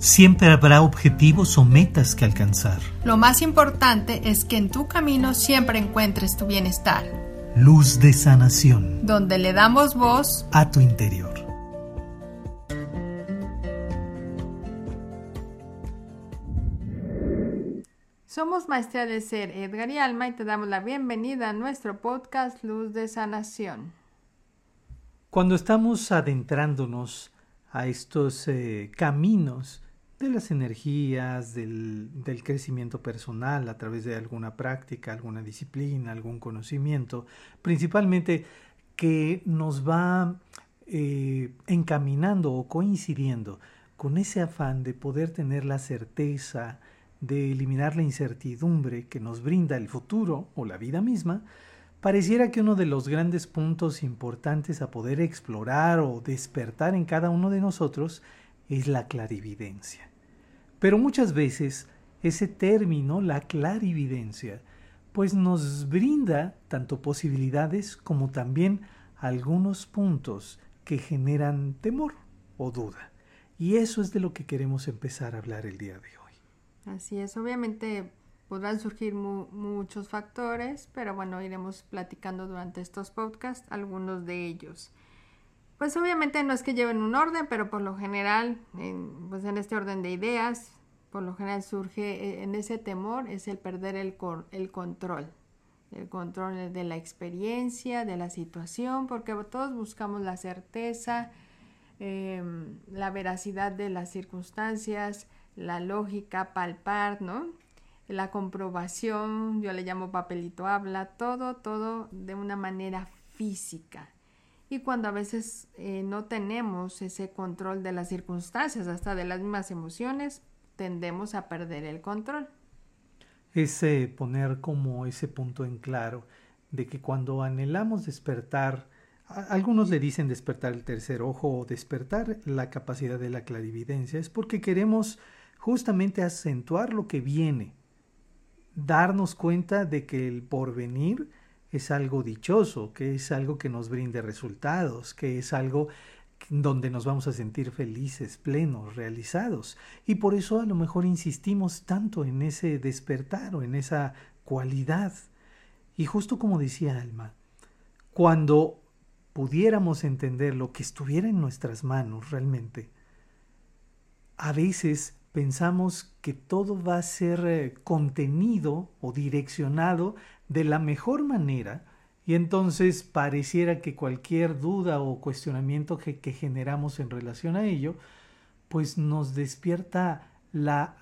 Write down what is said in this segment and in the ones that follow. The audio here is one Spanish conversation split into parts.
Siempre habrá objetivos o metas que alcanzar. Lo más importante es que en tu camino siempre encuentres tu bienestar. Luz de sanación. Donde le damos voz a tu interior. Somos Maestría de Ser Edgar y Alma y te damos la bienvenida a nuestro podcast Luz de Sanación. Cuando estamos adentrándonos a estos eh, caminos de las energías, del, crecimiento personal a través de alguna práctica, alguna disciplina, algún conocimiento, principalmente que nos va eh, encaminando o coincidiendo con ese afán de poder tener la certeza, de eliminar la incertidumbre que nos brinda el futuro o la vida misma, pareciera que uno de los grandes puntos importantes a poder explorar o despertar en cada uno de nosotros es la clarividencia. Pero muchas veces ese término, la clarividencia, pues nos brinda tanto posibilidades como también algunos puntos que generan temor o duda. Y eso es de lo que queremos empezar a hablar el día de hoy. Así es, obviamente podrán surgir muchos factores, pero bueno, iremos platicando durante estos podcasts algunos de ellos. Pues obviamente no es que lleven un orden, pero por lo general, en, pues en este orden de ideas, por lo general surge eh, en ese temor es el perder el, el control, el control de la experiencia, de la situación, porque todos buscamos la certeza, em, la veracidad de las circunstancias, la lógica, palpar, ¿no? La comprobación, yo le llamo papelito habla, todo, todo de una manera física. Y cuando a veces eh, no tenemos ese control de las circunstancias, hasta de las mismas emociones, tendemos a perder el control. Ese poner como ese punto en claro de que cuando anhelamos despertar, algunos le dicen despertar el tercer ojo o despertar la capacidad de la clarividencia, es porque queremos justamente acentuar lo que viene, darnos cuenta de que el porvenir es algo dichoso, que es algo que nos brinde resultados, que es algo donde nos vamos a sentir felices, plenos, realizados. Y por eso a lo mejor insistimos tanto en ese despertar o en esa cualidad. Y justo como decía Alma, cuando pudiéramos entender lo que estuviera en nuestras manos realmente, a veces pensamos que todo va a ser eh, contenido o direccionado de la mejor manera y entonces pareciera que cualquier duda o cuestionamiento que, generamos en relación a ello, pues nos despierta la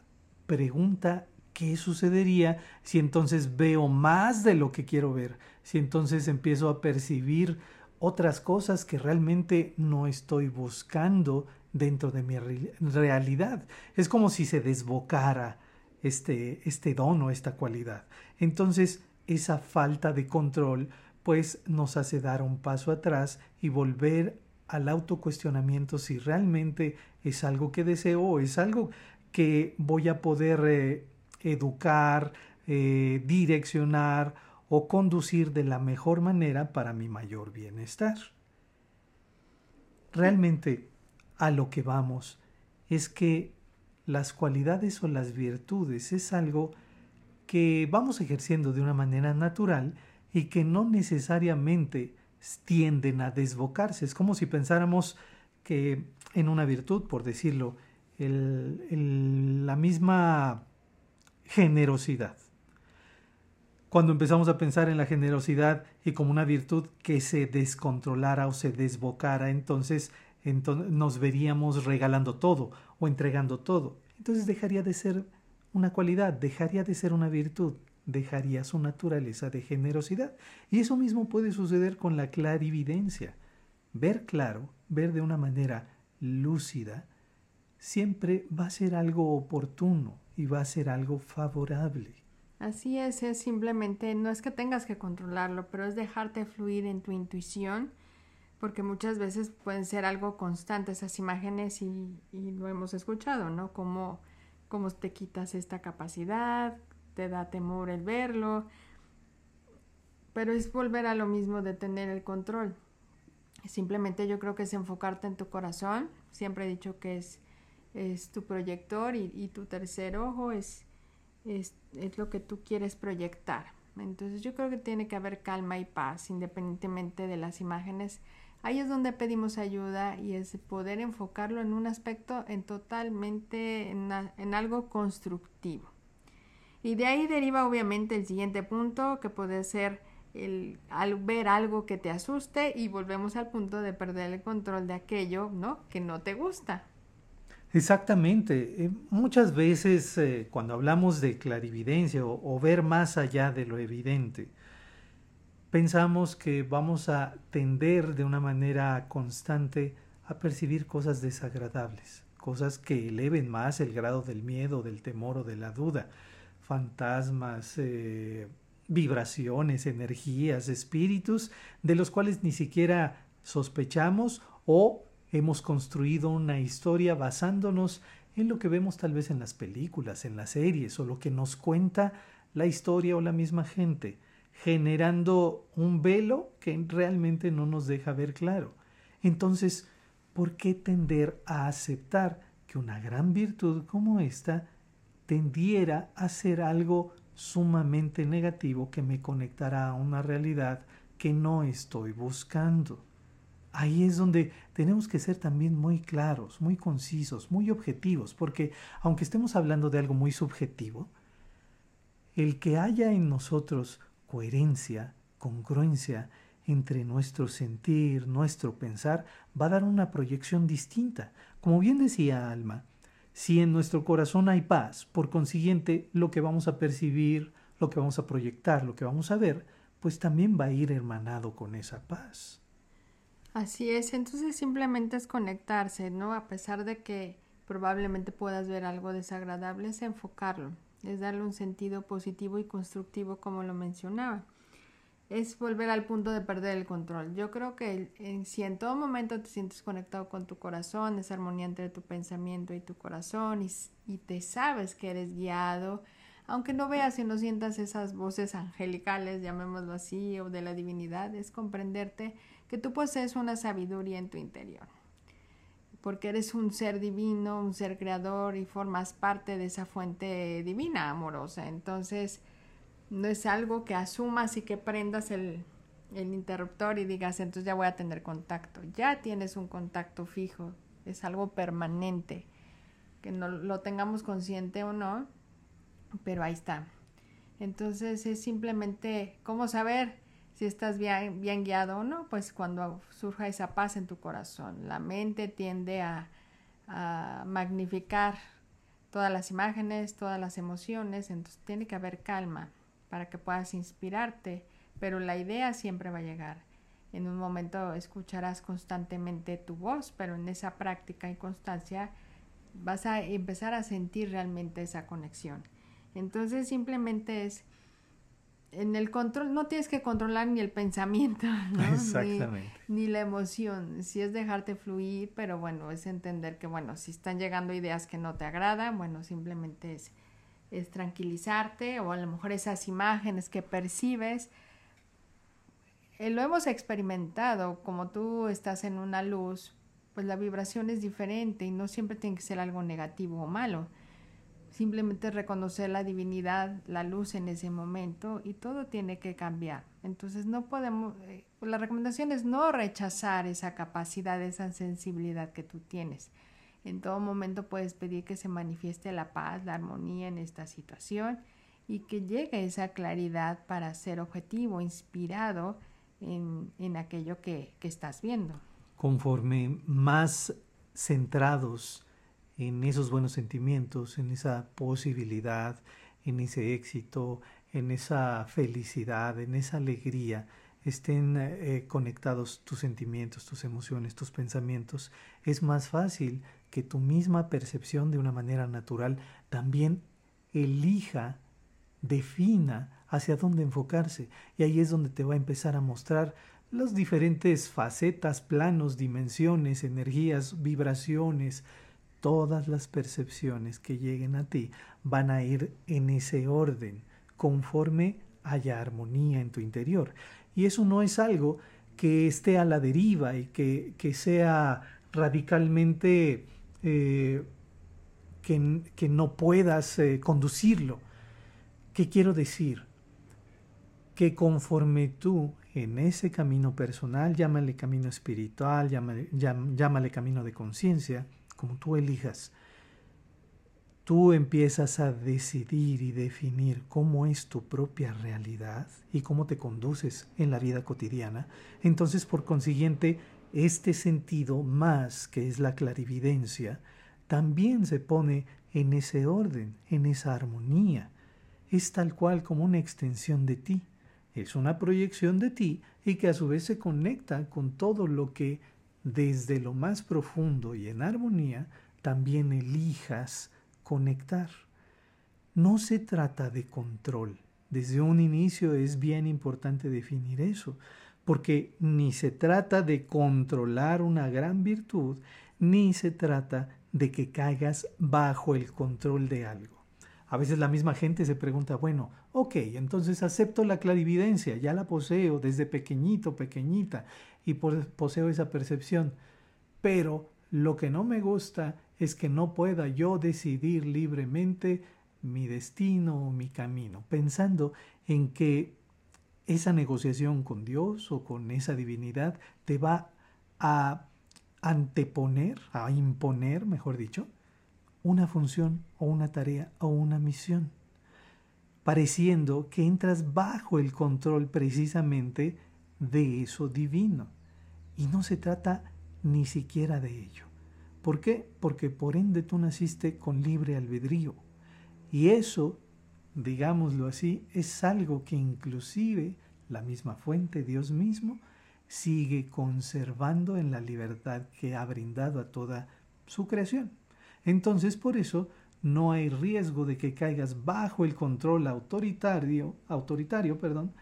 pregunta ¿qué sucedería si entonces veo más de lo que quiero ver? Si entonces empiezo a percibir otras cosas que realmente no estoy buscando dentro de mi realidad. Es como si se desbocara este, este don o esta cualidad. Entonces, esa falta de control pues nos hace dar un paso atrás y volver al autocuestionamiento si realmente es algo que deseo o es algo que voy a poder eh, educar, eh, direccionar o conducir de la mejor manera para mi mayor bienestar. Realmente a lo que vamos es que las cualidades o las virtudes es algo que vamos ejerciendo de una manera natural y que no necesariamente tienden a desbocarse. Es como si pensáramos que en una virtud, por decirlo, la misma generosidad. Cuando empezamos a pensar en la generosidad y como una virtud que se descontrolara o se desbocara, entonces, entonces nos veríamos regalando todo o entregando todo. Entonces dejaría de ser una cualidad, dejaría de ser una virtud dejaría su naturaleza de generosidad. Y eso mismo puede suceder con la clarividencia. Ver claro, ver de una manera lúcida, siempre va a ser algo oportuno y va a ser algo favorable. Así es, es simplemente, no es que tengas que controlarlo, pero es dejarte fluir en tu intuición, porque muchas veces pueden ser algo constante esas imágenes y, lo hemos escuchado, ¿no? Cómo, cómo te quitas esta capacidad, te da temor el verlo, pero es volver a lo mismo de tener el control. Simplemente yo creo que es enfocarte en tu corazón. Siempre he dicho que es es tu proyector y, tu tercer ojo es, es, es, lo que tú quieres proyectar. Entonces yo creo que tiene que haber calma y paz independientemente de las imágenes. Ahí es donde pedimos ayuda y es poder enfocarlo en un aspecto en totalmente en, en algo constructivo. Y de ahí deriva obviamente el siguiente punto que puede ser el, al ver algo que te asuste y volvemos al punto de perder el control de aquello, ¿no? Que no te gusta. Exactamente. Eh, muchas veces eh, cuando hablamos de clarividencia o, ver más allá de lo evidente, pensamos que vamos a tender de una manera constante a percibir cosas desagradables, cosas que eleven más el grado del miedo, del temor o de la duda, fantasmas, eh, vibraciones, energías, espíritus, de los cuales ni siquiera sospechamos o hemos construido una historia basándonos en lo que vemos tal vez en las películas, en las series o lo que nos cuenta la historia o la misma gente, generando un velo que realmente no nos deja ver claro. Entonces, ¿por qué tender a aceptar que una gran virtud como esta tendiera a ser algo sumamente negativo que me conectará a una realidad que no estoy buscando? Ahí es donde tenemos que ser también muy claros, muy concisos, muy objetivos, porque aunque estemos hablando de algo muy subjetivo, el que haya en nosotros coherencia, congruencia entre nuestro sentir, nuestro pensar, va a dar una proyección distinta. Como bien decía Alma, si en nuestro corazón hay paz, por consiguiente, lo que vamos a percibir, lo que vamos a proyectar, lo que vamos a ver, pues también va a ir hermanado con esa paz. Así es, entonces simplemente es conectarse, ¿no? A pesar de que probablemente puedas ver algo desagradable, es enfocarlo, es darle un sentido positivo y constructivo como lo mencionaba. Es volver al punto de perder el control. Yo creo que si en todo momento te sientes conectado con tu corazón, esa armonía entre tu pensamiento y tu corazón y, y te sabes que eres guiado, aunque no veas y no sientas esas voces angelicales, llamémoslo así, o de la divinidad, es comprenderte que tú posees una sabiduría en tu interior, porque eres un ser divino, un ser creador y formas parte de esa fuente divina, amorosa. Entonces, no es algo que asumas y que prendas el, el interruptor y digas, entonces ya voy a tener contacto. Ya tienes un contacto fijo, es algo permanente, que no lo tengamos consciente o no, pero ahí está. Entonces es simplemente cómo saber si estás bien, bien guiado o no, pues cuando surja esa paz en tu corazón. La mente tiende a, a magnificar todas las imágenes, todas las emociones, entonces tiene que haber calma para que puedas inspirarte, pero la idea siempre va a llegar. En un momento escucharás constantemente tu voz, pero en esa práctica y constancia vas a empezar a sentir realmente esa conexión. Entonces simplemente es en el control, no tienes que controlar ni el pensamiento, Exactamente. Ni, la emoción, sí es dejarte fluir, pero bueno, es entender que, bueno, si están llegando ideas que no te agradan, bueno, simplemente es, es tranquilizarte o a lo mejor esas imágenes que percibes, eh, lo hemos experimentado, como tú estás en una luz, pues la vibración es diferente y no siempre tiene que ser algo negativo o malo simplemente reconocer la divinidad, la luz en ese momento y todo tiene que cambiar. Entonces no podemos, eh, la recomendación es no rechazar esa capacidad, esa sensibilidad que tú tienes. En todo momento puedes pedir que se manifieste la paz, la armonía en esta situación y que llegue esa claridad para ser objetivo, inspirado en, en aquello que, que estás viendo. Conforme más centrados en esos buenos sentimientos, en esa posibilidad, en ese éxito, en esa felicidad, en esa alegría, estén eh, conectados tus sentimientos, tus emociones, tus pensamientos, es más fácil que tu misma percepción de una manera natural también elija, defina hacia dónde enfocarse. Y ahí es donde te va a empezar a mostrar las diferentes facetas, planos, dimensiones, energías, vibraciones, todas las percepciones que lleguen a ti van a ir en ese orden, conforme haya armonía en tu interior. Y eso no es algo que esté a la deriva y que, que sea radicalmente eh, que, que no puedas eh, conducirlo. ¿Qué quiero decir? Que conforme tú en ese camino personal, llámale camino espiritual, llámale, llámale camino de conciencia, como tú elijas, tú empiezas a decidir y definir cómo es tu propia realidad y cómo te conduces en la vida cotidiana, entonces por consiguiente este sentido más que es la clarividencia, también se pone en ese orden, en esa armonía. Es tal cual como una extensión de ti. Es una proyección de ti y que a su vez se conecta con todo lo que desde lo más profundo y en armonía también elijas conectar. No se trata de control. Desde un inicio es bien importante definir eso, porque ni se trata de controlar una gran virtud, ni se trata de que caigas bajo el control de algo. A veces la misma gente se pregunta, bueno, ok, entonces acepto la clarividencia, ya la poseo desde pequeñito, pequeñita, y poseo esa percepción, pero lo que no me gusta es que no pueda yo decidir libremente mi destino o mi camino, pensando en que esa negociación con Dios o con esa divinidad te va a anteponer, a imponer, mejor dicho, una función o una tarea o una misión, pareciendo que entras bajo el control precisamente de eso divino. Y no se trata ni siquiera de ello. ¿Por qué? Porque por ende tú naciste con libre albedrío. Y eso, digámoslo así, es algo que inclusive la misma fuente, Dios mismo, sigue conservando en la libertad que ha brindado a toda su creación. Entonces, por eso, no hay riesgo de que caigas bajo el control autoritario, autoritario perdón,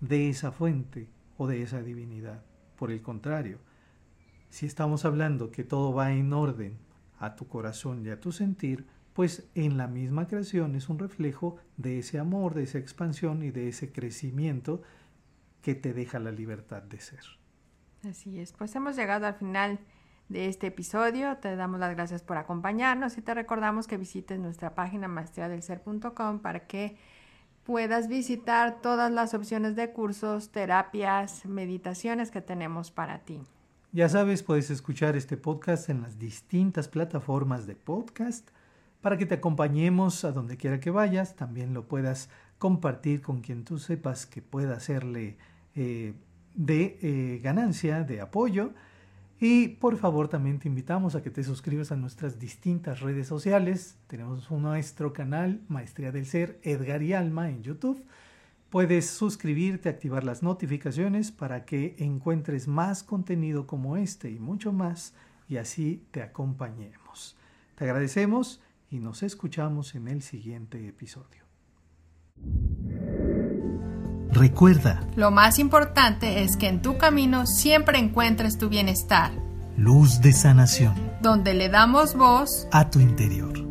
de esa fuente o de esa divinidad. Por el contrario, si estamos hablando que todo va en orden a tu corazón y a tu sentir, pues en la misma creación es un reflejo de ese amor, de esa expansión y de ese crecimiento que te deja la libertad de ser. Así es, pues hemos llegado al final de este episodio. Te damos las gracias por acompañarnos y te recordamos que visites nuestra página maestriadelser.com para que puedas visitar todas las opciones de cursos, terapias, meditaciones que tenemos para ti. Ya sabes, puedes escuchar este podcast en las distintas plataformas de podcast para que te acompañemos a donde quiera que vayas. También lo puedas compartir con quien tú sepas que pueda hacerle eh, de eh, ganancia, de apoyo. Y por favor también te invitamos a que te suscribas a nuestras distintas redes sociales. Tenemos nuestro canal Maestría del Ser, Edgar y Alma en YouTube Puedes suscribirte, activar las notificaciones para que encuentres más contenido como este y mucho más y así te acompañemos. Te agradecemos y nos escuchamos en el siguiente episodio. Recuerda, lo más importante es que en tu camino siempre encuentres tu bienestar. Luz de sanación. Donde le damos voz a tu interior.